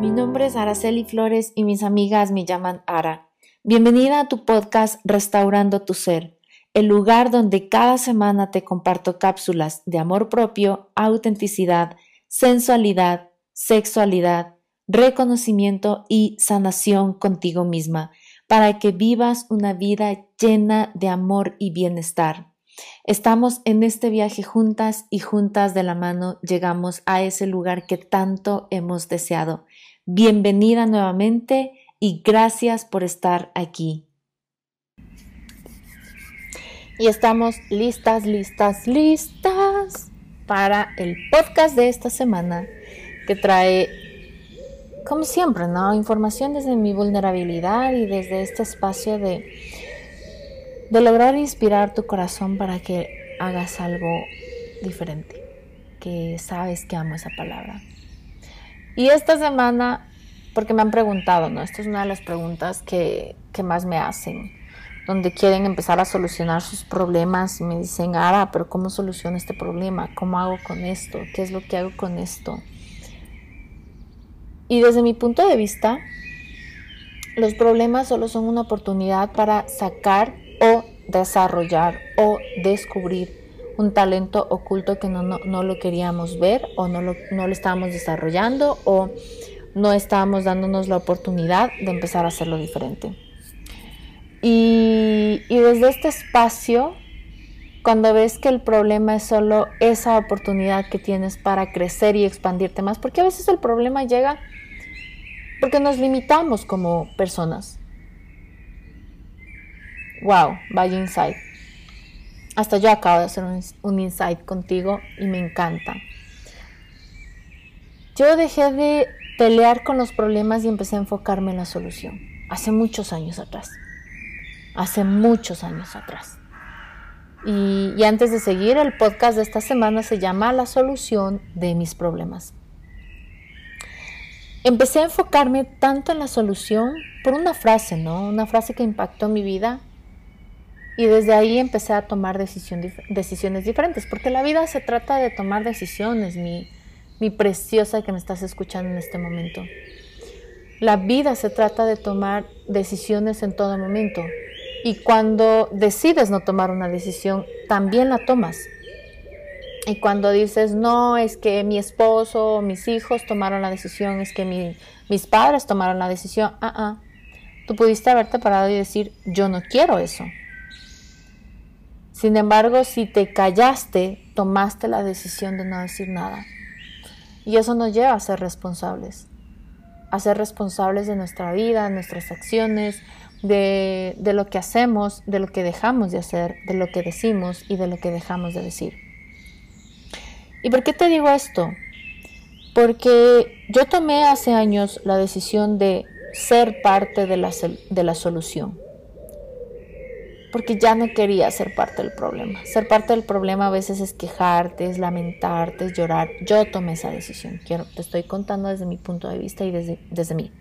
mi nombre es Araceli Flores y mis amigas me llaman Ara. Bienvenida a tu podcast Restaurando tu Ser, el lugar donde cada semana te comparto cápsulas de amor propio, autenticidad, sensualidad, sexualidad, reconocimiento y sanación contigo misma, para que vivas una vida llena de amor y bienestar. Estamos en este viaje juntas y juntas de la mano llegamos a ese lugar que tanto hemos deseado. Bienvenida nuevamente y gracias por estar aquí. Y estamos listas, listas, listas para el podcast de esta semana que trae, como siempre, ¿no? Información desde mi vulnerabilidad y desde este espacio de de lograr inspirar tu corazón para que hagas algo diferente, que sabes que amo esa palabra. Y esta semana, porque me han preguntado, ¿no? Esta es una de las preguntas que, que más me hacen, donde quieren empezar a solucionar sus problemas y me dicen, Ara, pero ¿cómo soluciono este problema? ¿Cómo hago con esto? ¿Qué es lo que hago con esto? Y desde mi punto de vista, los problemas solo son una oportunidad para sacar desarrollar o descubrir un talento oculto que no, no, lo queríamos ver o no lo, no lo estábamos desarrollando o no estábamos dándonos la oportunidad de empezar a hacerlo diferente. Y, y desde este espacio, cuando ves que el problema es solo esa oportunidad que tienes para crecer y expandirte más, porque a veces el problema llega porque nos limitamos como personas wow, vaya insight. Hasta yo acabo de hacer un, insight contigo y me encanta. Yo dejé de pelear con los problemas y empecé a enfocarme en la solución. Hace muchos años atrás. Hace muchos años atrás. Y, y, antes de seguir, el podcast de esta semana se llama La solución de mis problemas. Empecé a enfocarme tanto en la solución por una frase, ¿no? Una frase que impactó mi vida y desde ahí empecé a tomar decisiones diferentes, porque la vida se trata de tomar decisiones, mi, preciosa que me estás escuchando en este momento. La vida se trata de tomar decisiones en todo momento. Y cuando decides no tomar una decisión, también la tomas. Y cuando dices, no, es que mi esposo o mis hijos tomaron la decisión, es que mis padres tomaron la decisión, ah, ah, tú pudiste haberte parado y decir, yo no quiero eso. Sin embargo, si te callaste, tomaste la decisión de no decir nada. Y eso nos lleva a ser responsables, a ser responsables de nuestra vida, nuestras acciones, de, de, lo que hacemos, de lo que dejamos de hacer, de lo que decimos y de lo que dejamos de decir. ¿Y por qué te digo esto? Porque yo tomé hace años la decisión de ser parte de la, de la solución porque ya no quería ser parte del problema. Ser parte del problema a veces es quejarte, es lamentarte, es llorar. Yo tomé esa decisión. Te estoy contando desde mi punto de vista y desde, desde mí.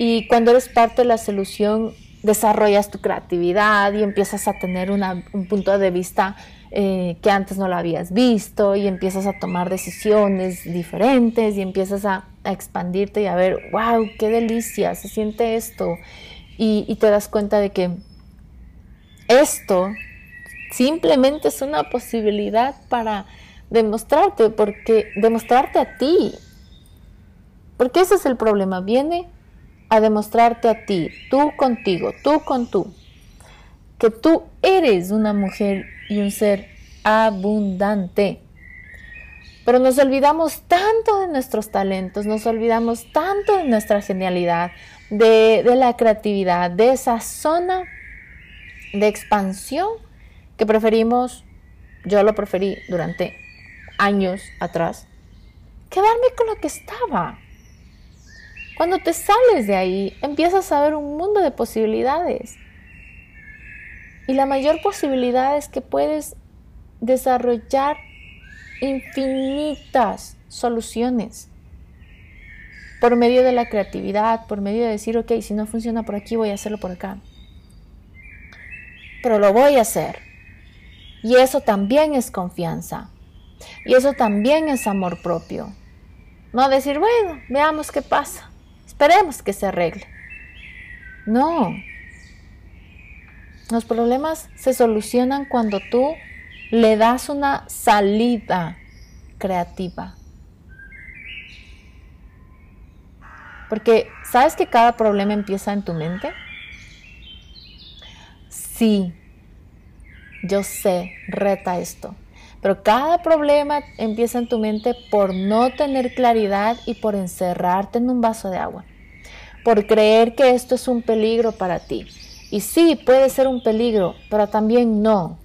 Y cuando eres parte de la solución, desarrollas tu creatividad y empiezas a tener un punto de vista eh, que antes no lo habías visto y empiezas a tomar decisiones diferentes y empiezas a, expandirte y a ver, wow, qué delicia, se siente esto. y te das cuenta de que esto simplemente es una posibilidad para demostrarte, porque demostrarte a ti. Porque ese es el problema, viene a demostrarte a ti, tú contigo, tú con tú, que tú eres una mujer y un ser abundante. Pero nos olvidamos tanto de nuestros talentos, nos olvidamos tanto de nuestra genialidad, de, de la creatividad, de esa zona de expansión que preferimos, yo lo preferí durante años atrás, quedarme con lo que estaba. Cuando te sales de ahí, empiezas a ver un mundo de posibilidades. Y la mayor posibilidad es que puedes desarrollar infinitas soluciones por medio de la creatividad, por medio de decir, ok, si no funciona por aquí, voy a hacerlo por acá pero lo voy a hacer. Y eso también es confianza. Y eso también es amor propio. No decir, bueno, veamos qué pasa. Esperemos que se arregle. No. Los problemas se solucionan cuando tú le das una salida creativa. Porque, ¿sabes que cada problema empieza en tu mente? Sí, yo sé, reta esto. Pero cada problema empieza en tu mente por no tener claridad y por encerrarte en un vaso de agua. Por creer que esto es un peligro para ti. Y sí, puede ser un peligro, pero también no.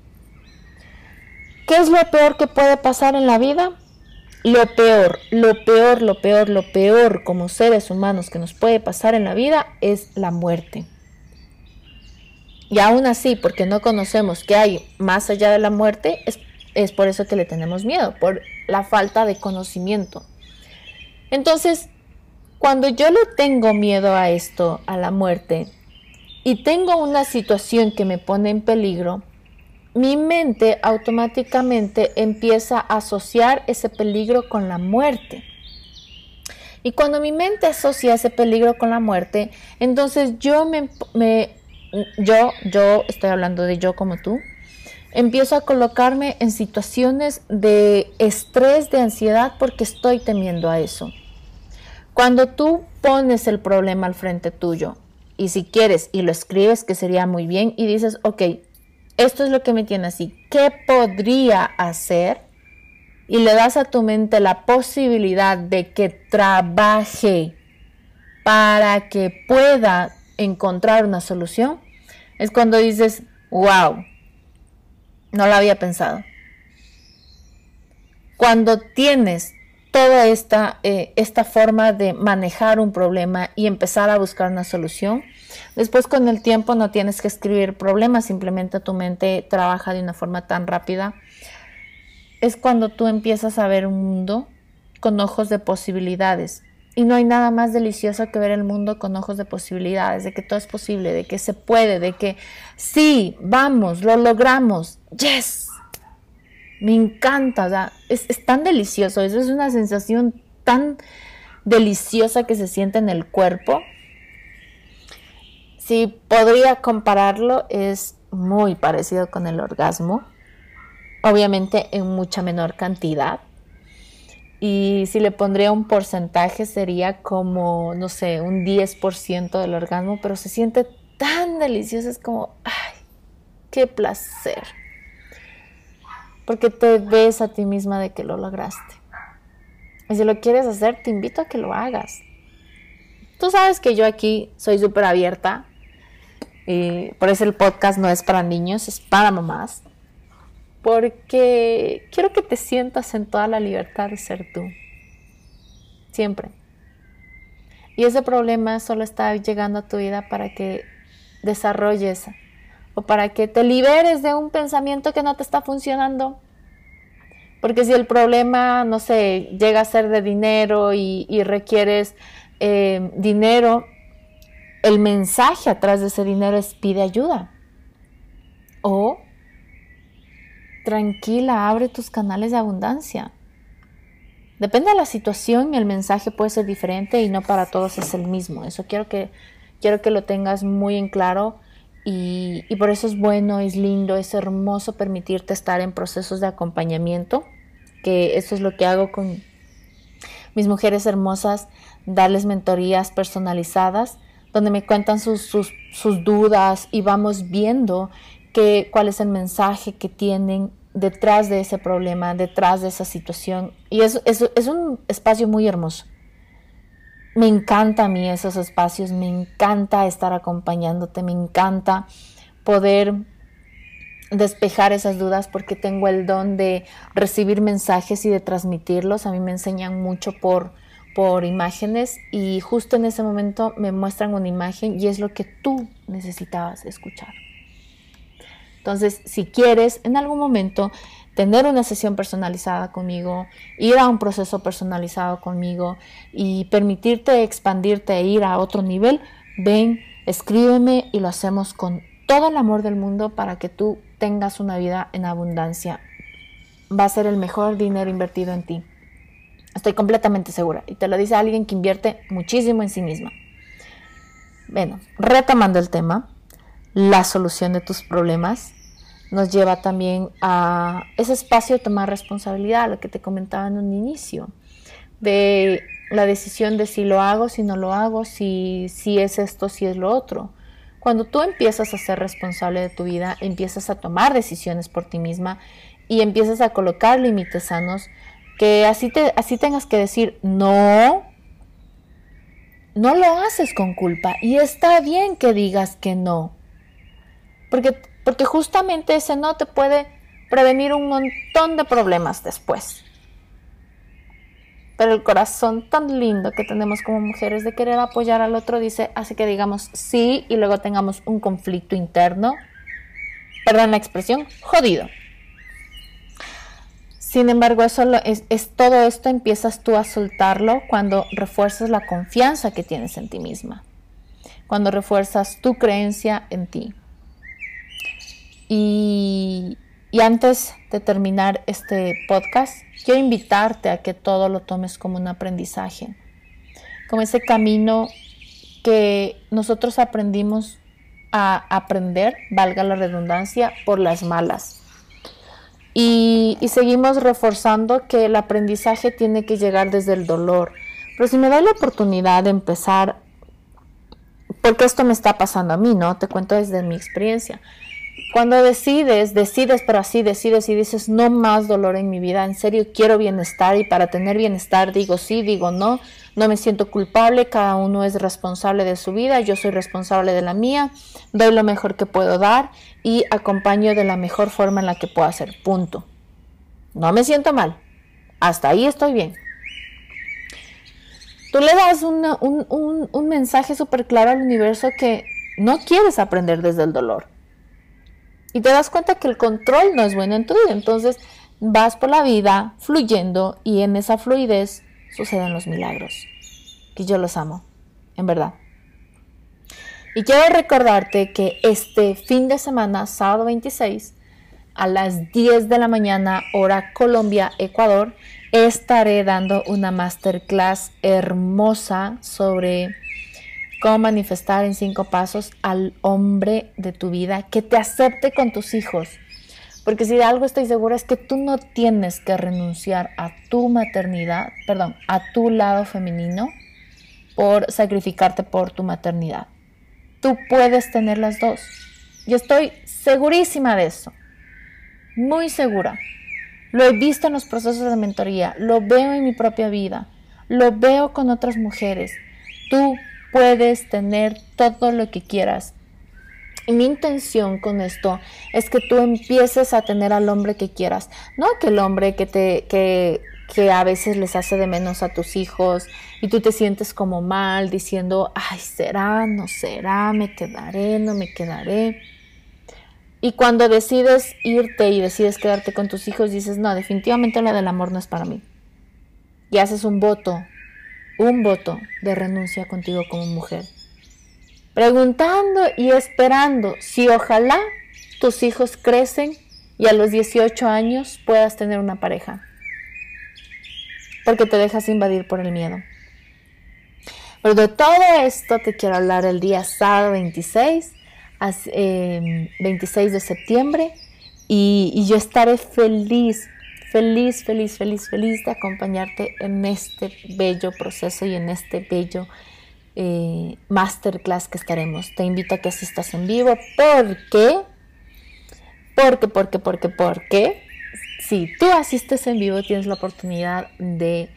¿Qué es lo peor que puede pasar en la vida? Lo peor, lo peor, lo peor, lo peor como seres humanos que nos puede pasar en la vida es la muerte. Y aún así, porque no conocemos qué hay más allá de la muerte, es, es por eso que le tenemos miedo, por la falta de conocimiento. Entonces, cuando yo le tengo miedo a esto, a la muerte, y tengo una situación que me pone en peligro, mi mente automáticamente empieza a asociar ese peligro con la muerte. Y cuando mi mente asocia ese peligro con la muerte, entonces yo me, me yo, yo estoy hablando de yo como tú, empiezo a colocarme en situaciones de estrés, de ansiedad, porque estoy temiendo a eso. Cuando tú pones el problema al frente tuyo, y si quieres y lo escribes, que sería muy bien, y dices, ok, esto es lo que me tiene así, ¿qué podría hacer? Y le das a tu mente la posibilidad de que trabaje para que pueda encontrar una solución, es cuando dices, wow, no lo había pensado. Cuando tienes toda esta, eh, esta forma de manejar un problema y empezar a buscar una solución, después con el tiempo no tienes que escribir problemas, simplemente tu mente trabaja de una forma tan rápida. Es cuando tú empiezas a ver un mundo con ojos de posibilidades, y no hay nada más delicioso que ver el mundo con ojos de posibilidades, de que todo es posible, de que se puede, de que sí, vamos, lo logramos, yes. Me encanta, es, es tan delicioso, eso es una sensación tan deliciosa que se siente en el cuerpo. Si podría compararlo, es muy parecido con el orgasmo, obviamente en mucha menor cantidad y si le pondría un porcentaje sería como, no sé, un 10% del orgasmo, pero se siente tan delicioso, es como, ay, qué placer. Porque te ves a ti misma de que lo lograste. Y si lo quieres hacer, te invito a que lo hagas. Tú sabes que yo aquí soy súper abierta. Y por eso el podcast no es para niños, es para mamás porque quiero que te sientas en toda la libertad de ser tú. Siempre. Y ese problema solo está llegando a tu vida para que desarrolles o para que te liberes de un pensamiento que no te está funcionando. Porque si el problema, no sé, llega a ser de dinero y, requieres eh, dinero, el mensaje atrás de ese dinero es pide ayuda. O tranquila, abre tus canales de abundancia. Depende de la situación, el mensaje puede ser diferente y no para todos es el mismo. Eso quiero que, quiero que lo tengas muy en claro y, y por eso es bueno, es lindo, es hermoso permitirte estar en procesos de acompañamiento, que eso es lo que hago con mis mujeres hermosas, darles mentorías personalizadas donde me cuentan sus, sus, sus dudas y vamos viendo cuál es el mensaje que tienen detrás de ese problema, detrás de esa situación. Y es, es, un espacio muy hermoso. Me encanta a mí esos espacios, me encanta estar acompañándote, me encanta poder despejar esas dudas porque tengo el don de recibir mensajes y de transmitirlos. A mí me enseñan mucho por, por imágenes y justo en ese momento me muestran una imagen y es lo que tú necesitabas escuchar. Entonces, si quieres en algún momento tener una sesión personalizada conmigo, ir a un proceso personalizado conmigo y permitirte expandirte e ir a otro nivel, ven, escríbeme y lo hacemos con todo el amor del mundo para que tú tengas una vida en abundancia. Va a ser el mejor dinero invertido en ti. Estoy completamente segura. Y te lo dice alguien que invierte muchísimo en sí misma. Bueno, retomando el tema, la solución de tus problemas nos lleva también a ese espacio de tomar responsabilidad, lo que te comentaba en un inicio, de la decisión de si lo hago, si no lo hago, si, si es esto, si es lo otro. Cuando tú empiezas a ser responsable de tu vida, empiezas a tomar decisiones por ti misma y empiezas a colocar límites sanos, que así, te, así tengas que decir no, no lo haces con culpa y está bien que digas que no. Porque, porque justamente ese no te puede prevenir un montón de problemas después. Pero el corazón tan lindo que tenemos como mujeres de querer apoyar al otro dice, así que digamos sí y luego tengamos un conflicto interno, perdón la expresión, jodido. Sin embargo, eso es, todo esto empiezas tú a soltarlo cuando refuerzas la confianza que tienes en ti misma, cuando refuerzas tu creencia en ti. Y, y antes de terminar este podcast, quiero invitarte a que todo lo tomes como un aprendizaje, como ese camino que nosotros aprendimos a aprender, valga la redundancia, por las malas y, seguimos reforzando que el aprendizaje tiene que llegar desde el dolor. Pero si me da la oportunidad de empezar, porque esto me está pasando a mí, ¿no? Te cuento desde mi experiencia. Cuando decides, decides, pero así decides y dices, no más dolor en mi vida, en serio quiero bienestar y para tener bienestar digo sí, digo no, no me siento culpable, cada uno es responsable de su vida, yo soy responsable de la mía, doy lo mejor que puedo dar y acompaño de la mejor forma en la que puedo hacer, punto. No me siento mal, hasta ahí estoy bien. Tú le das un, un mensaje súper claro al universo que no quieres aprender desde el dolor y te das cuenta que el control no es bueno en tu vida. Entonces vas por la vida fluyendo y en esa fluidez suceden los milagros. Que yo los amo, en verdad. Y quiero recordarte que este fin de semana, sábado 26, a las 10 de la mañana, hora Colombia, Ecuador, estaré dando una masterclass hermosa sobre cómo manifestar en cinco pasos al hombre de tu vida que te acepte con tus hijos. Porque si de algo estoy segura es que tú no tienes que renunciar a tu maternidad, perdón, a tu lado femenino por sacrificarte por tu maternidad. Tú puedes tener las dos. Yo estoy segurísima de eso. Muy segura. Lo he visto en los procesos de mentoría, lo veo en mi propia vida, lo veo con otras mujeres. Tú puedes tener todo lo que quieras. Y mi intención con esto es que tú empieces a tener al hombre que quieras, no aquel hombre que te que, que a veces les hace de menos a tus hijos y tú te sientes como mal diciendo, ay, será, no será, me quedaré, no me quedaré. Y cuando decides irte y decides quedarte con tus hijos, dices, no, definitivamente la del amor no es para mí. Y haces un voto un voto de renuncia contigo como mujer. Preguntando y esperando si ojalá tus hijos crecen y a los 18 años puedas tener una pareja. Porque te dejas invadir por el miedo. Pero de todo esto te quiero hablar el día sábado 26, 26 em, de septiembre, y, y yo estaré feliz feliz, feliz, feliz, feliz de acompañarte en este bello proceso y en este bello eh, masterclass que estaremos. Te invito a que asistas en vivo porque, porque, porque, porque, porque, si tú asistes en vivo tienes la oportunidad de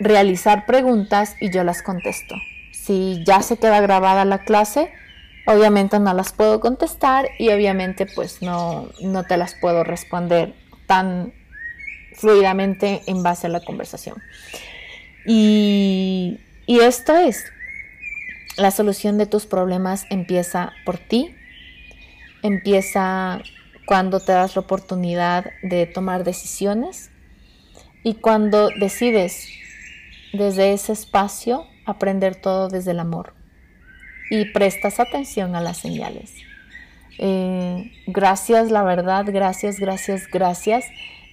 realizar preguntas y yo las contesto. Si ya se queda grabada la clase, obviamente no las puedo contestar y obviamente pues no, no te las puedo responder tan fluidamente en base a la conversación. Y, y esto es, la solución de tus problemas empieza por ti, empieza cuando te das la oportunidad de tomar decisiones y cuando decides desde ese espacio aprender todo desde el amor y prestas atención a las señales. Eh, gracias, la verdad, gracias, gracias, gracias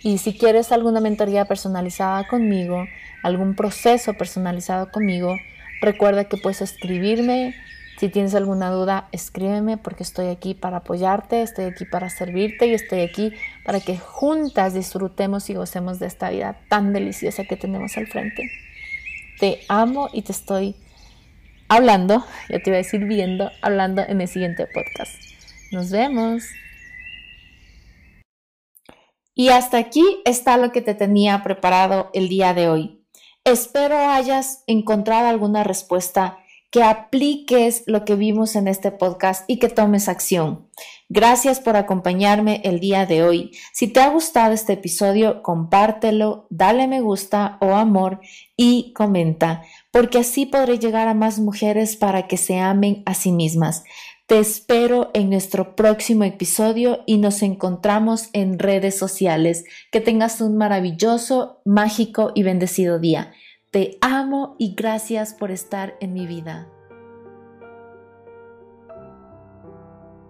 Y si quieres alguna mentoría personalizada conmigo, algún proceso personalizado conmigo, recuerda que puedes escribirme. Si tienes alguna duda, escríbeme porque estoy aquí para apoyarte, estoy aquí para servirte y estoy aquí para que juntas disfrutemos y gocemos de esta vida tan deliciosa que tenemos al frente. Te amo y te estoy hablando, ya te iba a decir viendo, hablando en el siguiente podcast. Nos vemos. Y hasta aquí está lo que te tenía preparado el día de hoy. Espero hayas encontrado alguna respuesta, que apliques lo que vimos en este podcast y que tomes acción. Gracias por acompañarme el día de hoy. Si te ha gustado este episodio, compártelo, dale me gusta o amor y comenta, porque así podré llegar a más mujeres para que se amen a sí mismas. Te espero en nuestro próximo episodio y nos encontramos en redes sociales. Que tengas un maravilloso, mágico y bendecido día. Te amo y gracias por estar en mi vida.